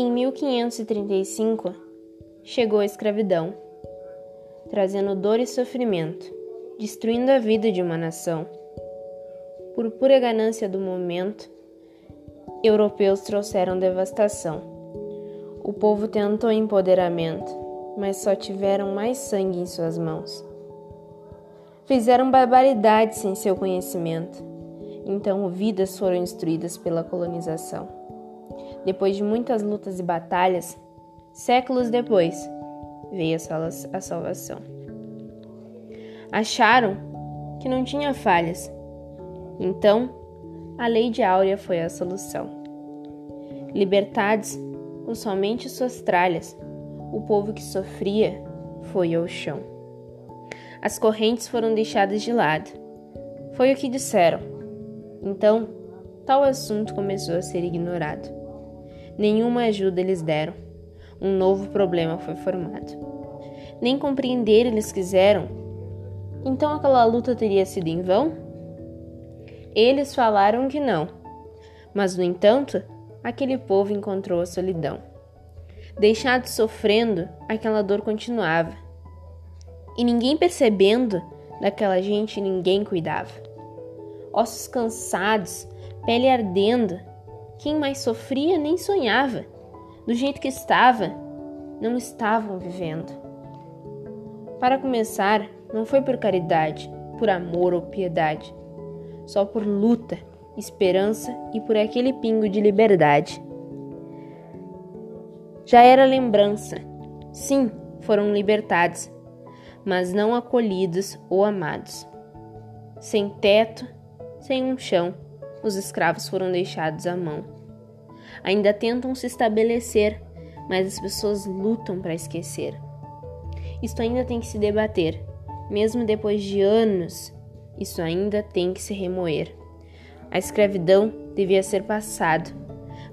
Em 1535, chegou a escravidão, trazendo dor e sofrimento, destruindo a vida de uma nação. Por pura ganância do momento, europeus trouxeram devastação. O povo tentou empoderamento, mas só tiveram mais sangue em suas mãos. Fizeram barbaridades sem seu conhecimento, então vidas foram destruídas pela colonização. Depois de muitas lutas e batalhas, séculos depois, veio a salvação. Acharam que não tinha falhas. Então, a lei de Áurea foi a solução. Libertados com somente suas tralhas, o povo que sofria foi ao chão. As correntes foram deixadas de lado. Foi o que disseram. Então, tal assunto começou a ser ignorado. Nenhuma ajuda eles deram. Um novo problema foi formado. Nem compreender eles quiseram. Então aquela luta teria sido em vão? Eles falaram que não. Mas, no entanto, aquele povo encontrou a solidão. Deixado sofrendo, aquela dor continuava. E ninguém percebendo, daquela gente ninguém cuidava. Ossos cansados, pele ardendo, quem mais sofria nem sonhava. Do jeito que estava, não estavam vivendo. Para começar, não foi por caridade, por amor ou piedade, só por luta, esperança e por aquele pingo de liberdade. Já era lembrança. Sim, foram libertados, mas não acolhidos ou amados. Sem teto, sem um chão os escravos foram deixados à mão. Ainda tentam se estabelecer, mas as pessoas lutam para esquecer. Isto ainda tem que se debater, mesmo depois de anos, isso ainda tem que se remoer. A escravidão devia ser passado,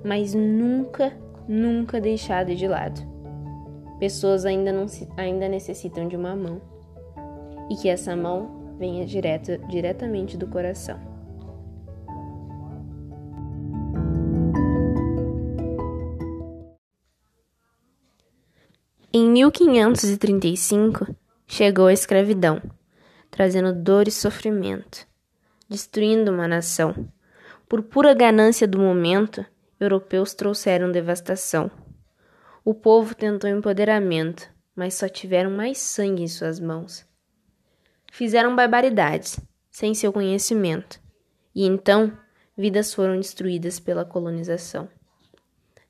mas nunca, nunca deixado de lado. Pessoas ainda, não se, ainda necessitam de uma mão, e que essa mão venha direto, diretamente do coração. Em 1535, chegou a escravidão, trazendo dor e sofrimento, destruindo uma nação. Por pura ganância do momento, europeus trouxeram devastação. O povo tentou empoderamento, mas só tiveram mais sangue em suas mãos. Fizeram barbaridades, sem seu conhecimento, e então vidas foram destruídas pela colonização.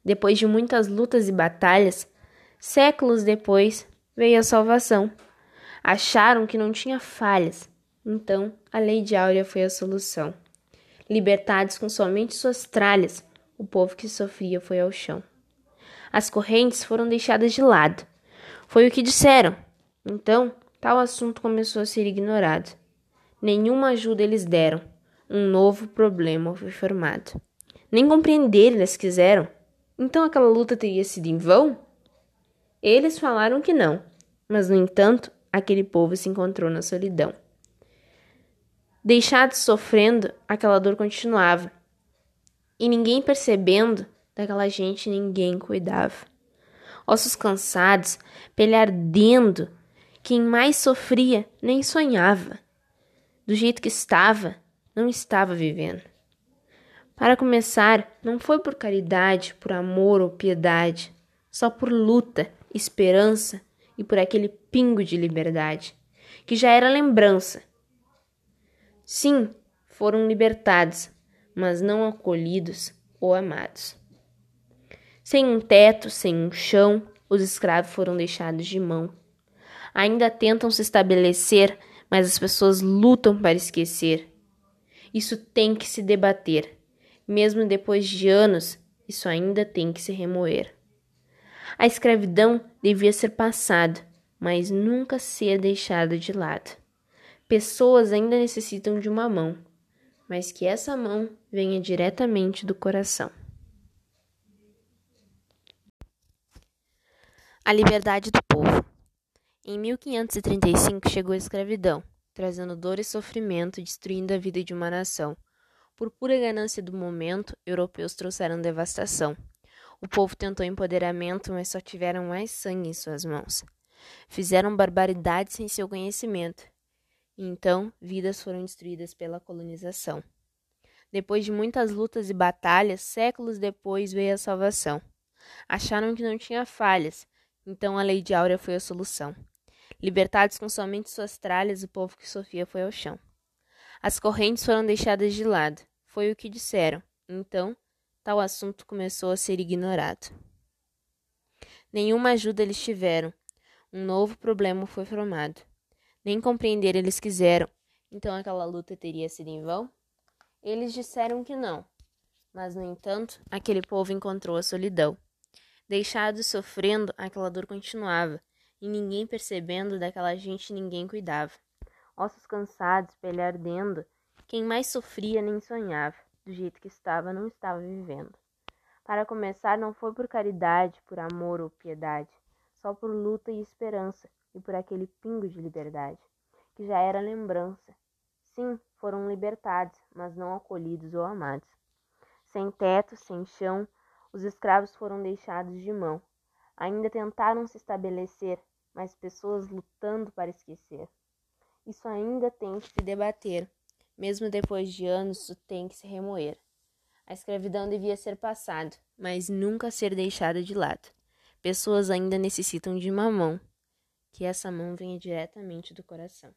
Depois de muitas lutas e batalhas, Séculos depois veio a salvação. Acharam que não tinha falhas, então a lei de Áurea foi a solução. Libertados com somente suas tralhas, o povo que sofria foi ao chão. As correntes foram deixadas de lado. Foi o que disseram. Então, tal assunto começou a ser ignorado. Nenhuma ajuda eles deram. Um novo problema foi formado. Nem compreender eles quiseram. Então aquela luta teria sido em vão? Eles falaram que não, mas no entanto, aquele povo se encontrou na solidão. Deixados sofrendo, aquela dor continuava. E ninguém percebendo, daquela gente ninguém cuidava. Ossos cansados, pele ardendo, quem mais sofria nem sonhava. Do jeito que estava, não estava vivendo. Para começar, não foi por caridade, por amor ou piedade, só por luta esperança e por aquele pingo de liberdade, que já era lembrança. Sim, foram libertados, mas não acolhidos ou amados. Sem um teto, sem um chão, os escravos foram deixados de mão. Ainda tentam se estabelecer, mas as pessoas lutam para esquecer. Isso tem que se debater. Mesmo depois de anos, isso ainda tem que se remoer. A escravidão devia ser passada, mas nunca ser deixada de lado. Pessoas ainda necessitam de uma mão, mas que essa mão venha diretamente do coração. A liberdade do povo. Em 1535 chegou a escravidão, trazendo dor e sofrimento, destruindo a vida de uma nação. Por pura ganância do momento, europeus trouxeram devastação. O povo tentou empoderamento, mas só tiveram mais sangue em suas mãos. Fizeram barbaridades sem seu conhecimento. E então, vidas foram destruídas pela colonização. Depois de muitas lutas e batalhas, séculos depois veio a salvação. Acharam que não tinha falhas, então a lei de Áurea foi a solução. Libertados com somente suas tralhas, o povo que sofria foi ao chão. As correntes foram deixadas de lado, foi o que disseram. Então, tal assunto começou a ser ignorado. Nenhuma ajuda eles tiveram. Um novo problema foi formado. Nem compreender eles quiseram. Então aquela luta teria sido em vão? Eles disseram que não. Mas, no entanto, aquele povo encontrou a solidão. Deixado sofrendo, aquela dor continuava, e ninguém percebendo daquela gente ninguém cuidava. Ossos cansados, pele ardendo, quem mais sofria nem sonhava, do jeito que estava, não estava vivendo. Para começar, não foi por caridade, por amor ou piedade, só por luta e esperança, e por aquele pingo de liberdade, que já era lembrança, Sim, foram libertados, mas não acolhidos ou amados. Sem teto, sem chão, os escravos foram deixados de mão. Ainda tentaram se estabelecer, mas pessoas lutando para esquecer. Isso ainda tem que se debater. Mesmo depois de anos, isso tem que se remoer. A escravidão devia ser passada, mas nunca ser deixada de lado. Pessoas ainda necessitam de uma mão, que essa mão venha diretamente do coração.